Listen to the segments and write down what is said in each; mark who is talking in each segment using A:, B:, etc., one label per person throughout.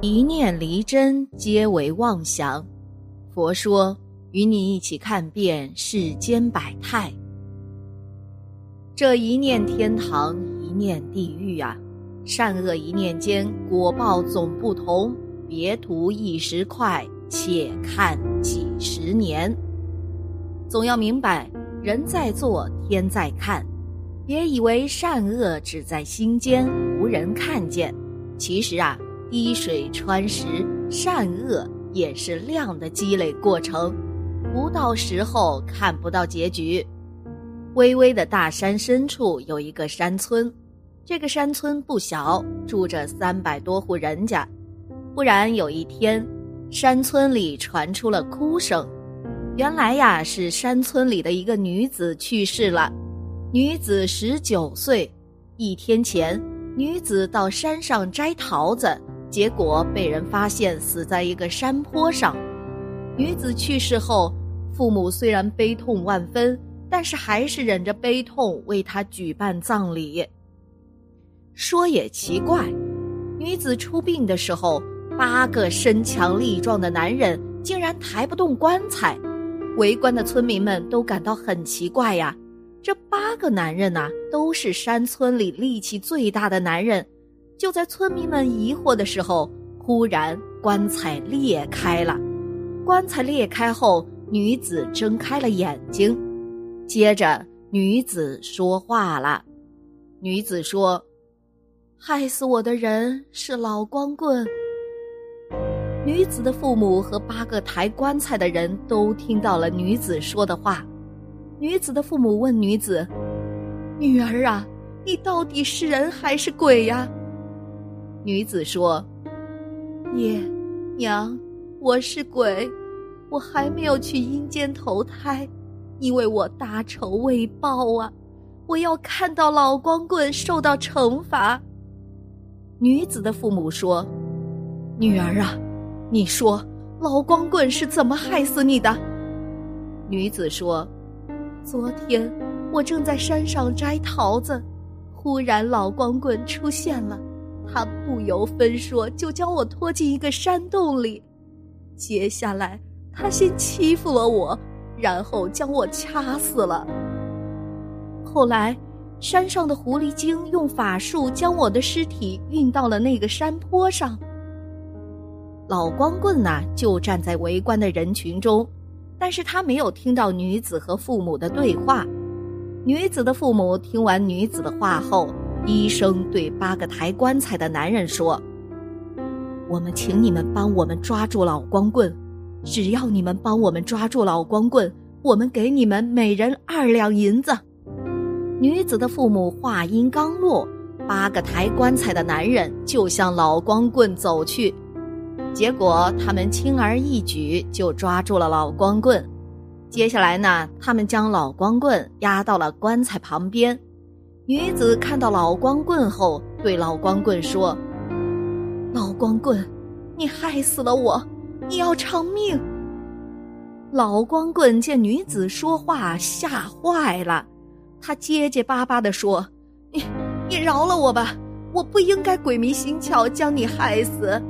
A: 一念离真，皆为妄想。佛说，与你一起看遍世间百态。这一念天堂，一念地狱啊！善恶一念间，果报总不同。别图一时快，且看几十年。总要明白，人在做，天在看。别以为善恶只在心间，无人看见。其实啊。滴水穿石，善恶也是量的积累过程，不到时候看不到结局。巍巍的大山深处有一个山村，这个山村不小，住着三百多户人家。忽然有一天，山村里传出了哭声，原来呀是山村里的一个女子去世了，女子十九岁。一天前，女子到山上摘桃子。结果被人发现死在一个山坡上。女子去世后，父母虽然悲痛万分，但是还是忍着悲痛为她举办葬礼。说也奇怪，女子出殡的时候，八个身强力壮的男人竟然抬不动棺材。围观的村民们都感到很奇怪呀，这八个男人呐，都是山村里力气最大的男人。就在村民们疑惑的时候，忽然棺材裂开了。棺材裂开后，女子睁开了眼睛。接着，女子说话了。女子说：“害死我的人是老光棍。”女子的父母和八个抬棺材的人都听到了女子说的话。女子的父母问女子：“女儿啊，你到底是人还是鬼呀？”女子说：“爹娘，我是鬼，我还没有去阴间投胎，因为我大仇未报啊！我要看到老光棍受到惩罚。”女子的父母说：“女儿啊，你说老光棍是怎么害死你的？”女子说：“昨天我正在山上摘桃子，忽然老光棍出现了。”他不由分说就将我拖进一个山洞里，接下来他先欺负了我，然后将我掐死了。后来，山上的狐狸精用法术将我的尸体运到了那个山坡上。老光棍呐，就站在围观的人群中，但是他没有听到女子和父母的对话。女子的父母听完女子的话后。医生对八个抬棺材的男人说：“我们请你们帮我们抓住老光棍，只要你们帮我们抓住老光棍，我们给你们每人二两银子。”女子的父母话音刚落，八个抬棺材的男人就向老光棍走去，结果他们轻而易举就抓住了老光棍。接下来呢，他们将老光棍押到了棺材旁边。女子看到老光棍后，对老光棍说：“老光棍，你害死了我，你要偿命。”老光棍见女子说话，吓坏了，他结结巴巴地说：“你，你饶了我吧，我不应该鬼迷心窍将你害死。”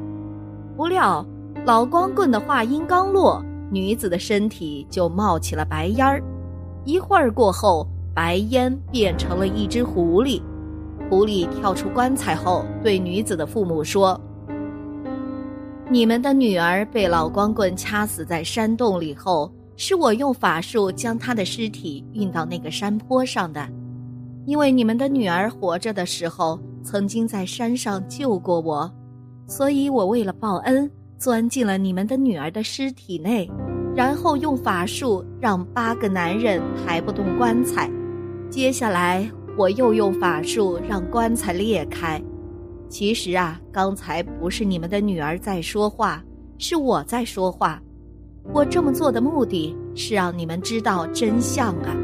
A: 不料，老光棍的话音刚落，女子的身体就冒起了白烟儿，一会儿过后。白烟变成了一只狐狸，狐狸跳出棺材后，对女子的父母说：“你们的女儿被老光棍掐死在山洞里后，是我用法术将她的尸体运到那个山坡上的。因为你们的女儿活着的时候曾经在山上救过我，所以我为了报恩，钻进了你们的女儿的尸体内，然后用法术让八个男人抬不动棺材。”接下来，我又用法术让棺材裂开。其实啊，刚才不是你们的女儿在说话，是我在说话。我这么做的目的是让你们知道真相啊！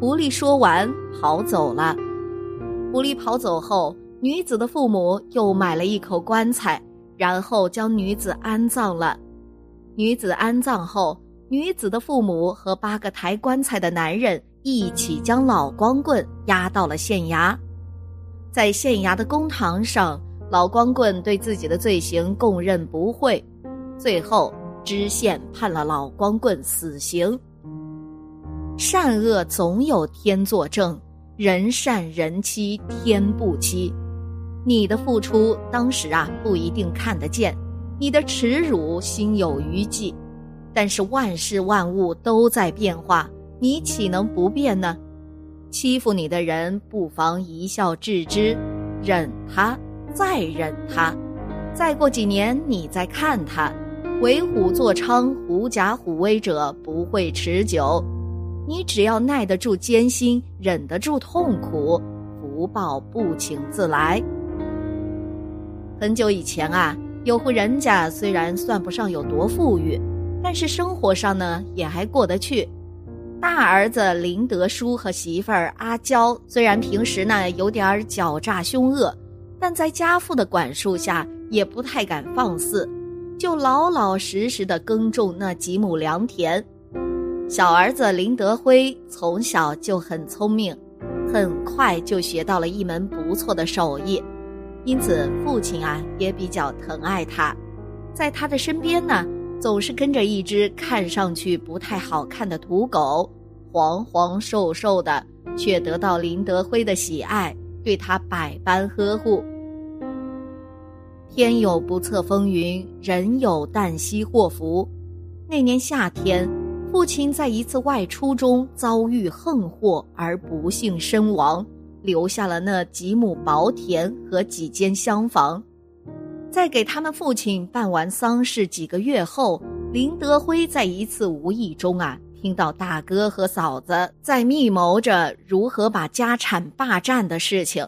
A: 狐狸说完，跑走了。狐狸跑走后，女子的父母又买了一口棺材，然后将女子安葬了。女子安葬后，女子的父母和八个抬棺材的男人。一起将老光棍押到了县衙，在县衙的公堂上，老光棍对自己的罪行供认不讳，最后知县判了老光棍死刑。善恶总有天作证，人善人欺天不欺。你的付出当时啊不一定看得见，你的耻辱心有余悸，但是万事万物都在变化，你岂能不变呢？欺负你的人，不妨一笑置之，忍他。再忍他，再过几年你再看他，为虎作伥、狐假虎威者不会持久。你只要耐得住艰辛，忍得住痛苦，福报不请自来。很久以前啊，有户人家虽然算不上有多富裕，但是生活上呢也还过得去。大儿子林德书和媳妇儿阿娇，虽然平时呢有点狡诈凶恶。但在家父的管束下，也不太敢放肆，就老老实实的耕种那几亩良田。小儿子林德辉从小就很聪明，很快就学到了一门不错的手艺，因此父亲啊也比较疼爱他，在他的身边呢，总是跟着一只看上去不太好看的土狗，黄黄瘦瘦的，却得到林德辉的喜爱。对他百般呵护。天有不测风云，人有旦夕祸福。那年夏天，父亲在一次外出中遭遇横祸而不幸身亡，留下了那几亩薄田和几间厢房。在给他们父亲办完丧事几个月后，林德辉在一次无意中啊。听到大哥和嫂子在密谋着如何把家产霸占的事情，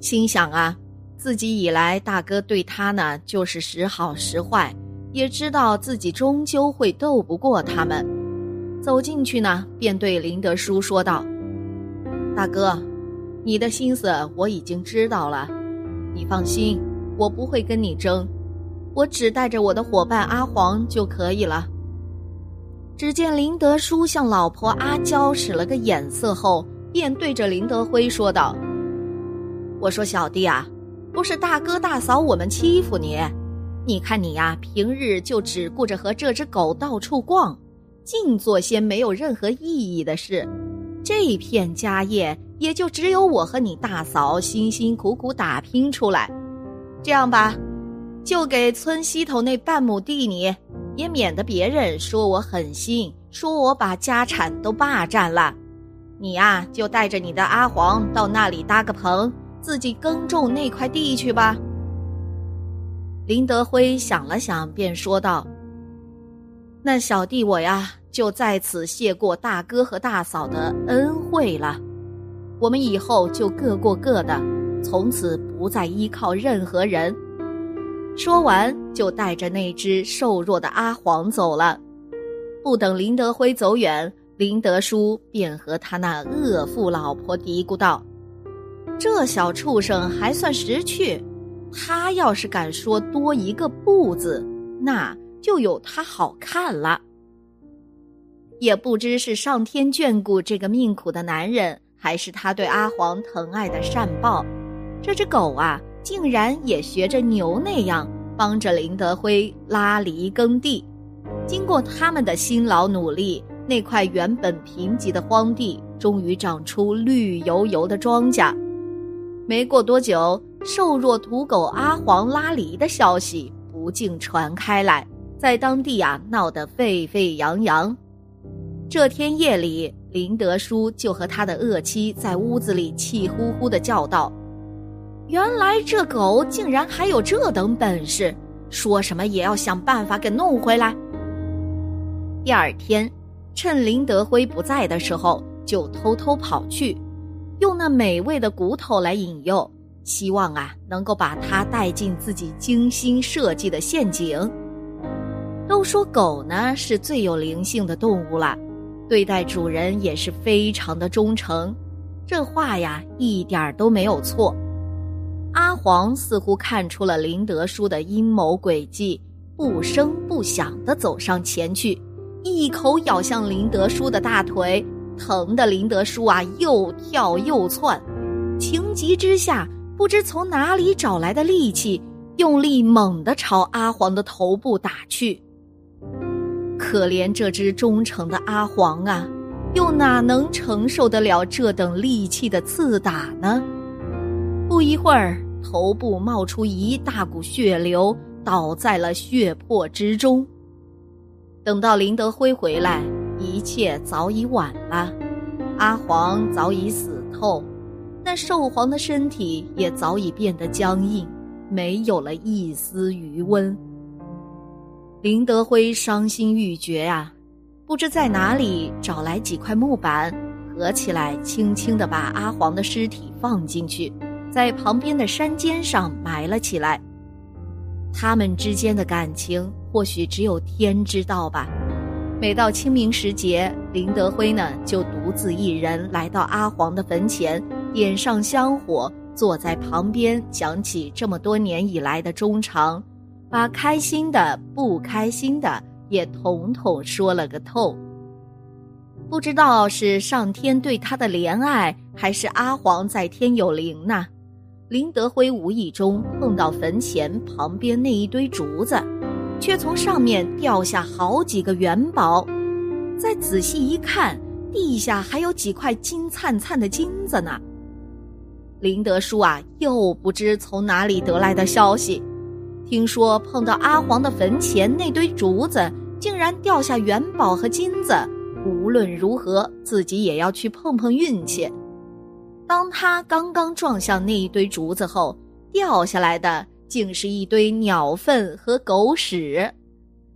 A: 心想啊，自己以来大哥对他呢就是时好时坏，也知道自己终究会斗不过他们。走进去呢，便对林德书说道：“大哥，你的心思我已经知道了，你放心，我不会跟你争，我只带着我的伙伴阿黄就可以了。”只见林德书向老婆阿娇使了个眼色后，便对着林德辉说道：“我说小弟啊，不是大哥大嫂我们欺负你，你看你呀，平日就只顾着和这只狗到处逛，净做些没有任何意义的事。这片家业也就只有我和你大嫂辛辛苦苦打拼出来。这样吧，就给村西头那半亩地你。”也免得别人说我狠心，说我把家产都霸占了。你呀，就带着你的阿黄到那里搭个棚，自己耕种那块地去吧。林德辉想了想，便说道：“那小弟我呀，就在此谢过大哥和大嫂的恩惠了。我们以后就各过各的，从此不再依靠任何人。”说完，就带着那只瘦弱的阿黄走了。不等林德辉走远，林德书便和他那恶妇老婆嘀咕道：“这小畜生还算识趣，他要是敢说多一个不字，那就有他好看了。”也不知是上天眷顾这个命苦的男人，还是他对阿黄疼爱的善报，这只狗啊。竟然也学着牛那样帮着林德辉拉犁耕地，经过他们的辛劳努力，那块原本贫瘠的荒地终于长出绿油油的庄稼。没过多久，瘦弱土狗阿黄拉犁的消息不胫传开来，在当地啊闹得沸沸扬扬。这天夜里，林德书就和他的恶妻在屋子里气呼呼地叫道。原来这狗竟然还有这等本事，说什么也要想办法给弄回来。第二天，趁林德辉不在的时候，就偷偷跑去，用那美味的骨头来引诱，希望啊能够把它带进自己精心设计的陷阱。都说狗呢是最有灵性的动物了，对待主人也是非常的忠诚，这话呀一点都没有错。阿黄似乎看出了林德叔的阴谋诡计，不声不响地走上前去，一口咬向林德叔的大腿，疼得林德叔啊又跳又窜，情急之下不知从哪里找来的力气，用力猛地朝阿黄的头部打去。可怜这只忠诚的阿黄啊，又哪能承受得了这等利器的刺打呢？不一会儿，头部冒出一大股血流，倒在了血泊之中。等到林德辉回来，一切早已晚了，阿黄早已死透，那寿黄的身体也早已变得僵硬，没有了一丝余温。林德辉伤心欲绝啊，不知在哪里找来几块木板，合起来，轻轻地把阿黄的尸体放进去，在旁边的山尖上埋了起来。他们之间的感情，或许只有天知道吧。每到清明时节，林德辉呢就独自一人来到阿黄的坟前，点上香火，坐在旁边讲起这么多年以来的衷肠。把开心的、不开心的也统统说了个透。不知道是上天对他的怜爱，还是阿黄在天有灵呢？林德辉无意中碰到坟前旁边那一堆竹子，却从上面掉下好几个元宝。再仔细一看，地下还有几块金灿灿的金子呢。林德叔啊，又不知从哪里得来的消息。听说碰到阿黄的坟前那堆竹子，竟然掉下元宝和金子。无论如何，自己也要去碰碰运气。当他刚刚撞向那一堆竹子后，掉下来的竟是一堆鸟粪和狗屎。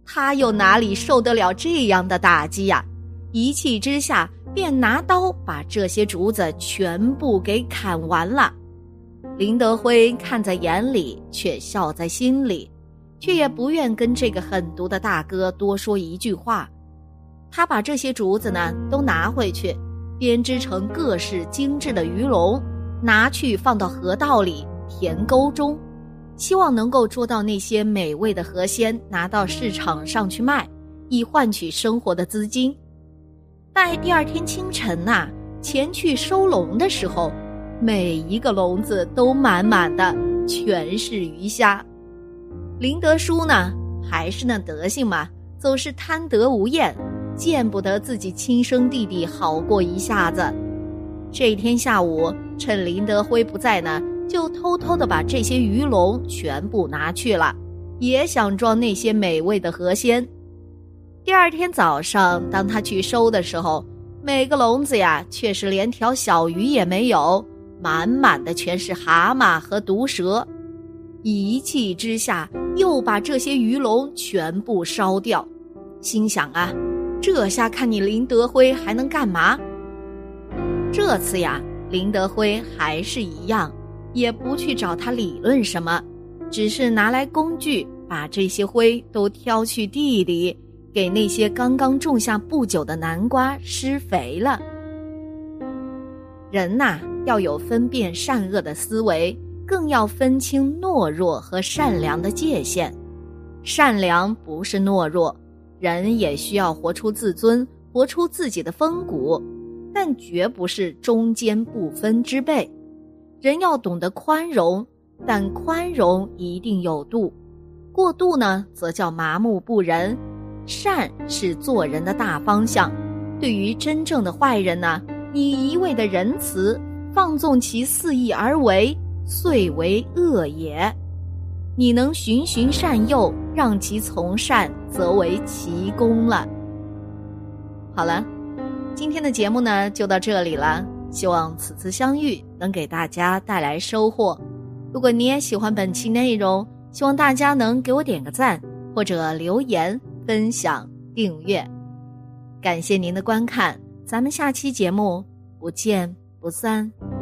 A: 他又哪里受得了这样的打击呀？一气之下，便拿刀把这些竹子全部给砍完了。林德辉看在眼里，却笑在心里，却也不愿跟这个狠毒的大哥多说一句话。他把这些竹子呢都拿回去，编织成各式精致的鱼笼，拿去放到河道里、田沟中，希望能够捉到那些美味的河鲜，拿到市场上去卖，以换取生活的资金。待第二天清晨呐，前去收笼的时候。每一个笼子都满满的，全是鱼虾。林德叔呢，还是那德行嘛，总是贪得无厌，见不得自己亲生弟弟好过一下子。这天下午，趁林德辉不在呢，就偷偷的把这些鱼笼全部拿去了，也想装那些美味的河鲜。第二天早上，当他去收的时候，每个笼子呀，却是连条小鱼也没有。满满的全是蛤蟆和毒蛇，一气之下又把这些鱼笼全部烧掉，心想啊，这下看你林德辉还能干嘛？这次呀，林德辉还是一样，也不去找他理论什么，只是拿来工具，把这些灰都挑去地里，给那些刚刚种下不久的南瓜施肥了。人呐。要有分辨善恶的思维，更要分清懦弱和善良的界限。善良不是懦弱，人也需要活出自尊，活出自己的风骨，但绝不是中间不分之辈。人要懂得宽容，但宽容一定有度，过度呢，则叫麻木不仁。善是做人的大方向，对于真正的坏人呢，你一味的仁慈。放纵其肆意而为，遂为恶也。你能循循善诱，让其从善，则为奇功了。好了，今天的节目呢就到这里了。希望此次相遇能给大家带来收获。如果你也喜欢本期内容，希望大家能给我点个赞，或者留言、分享、订阅。感谢您的观看，咱们下期节目不见不散。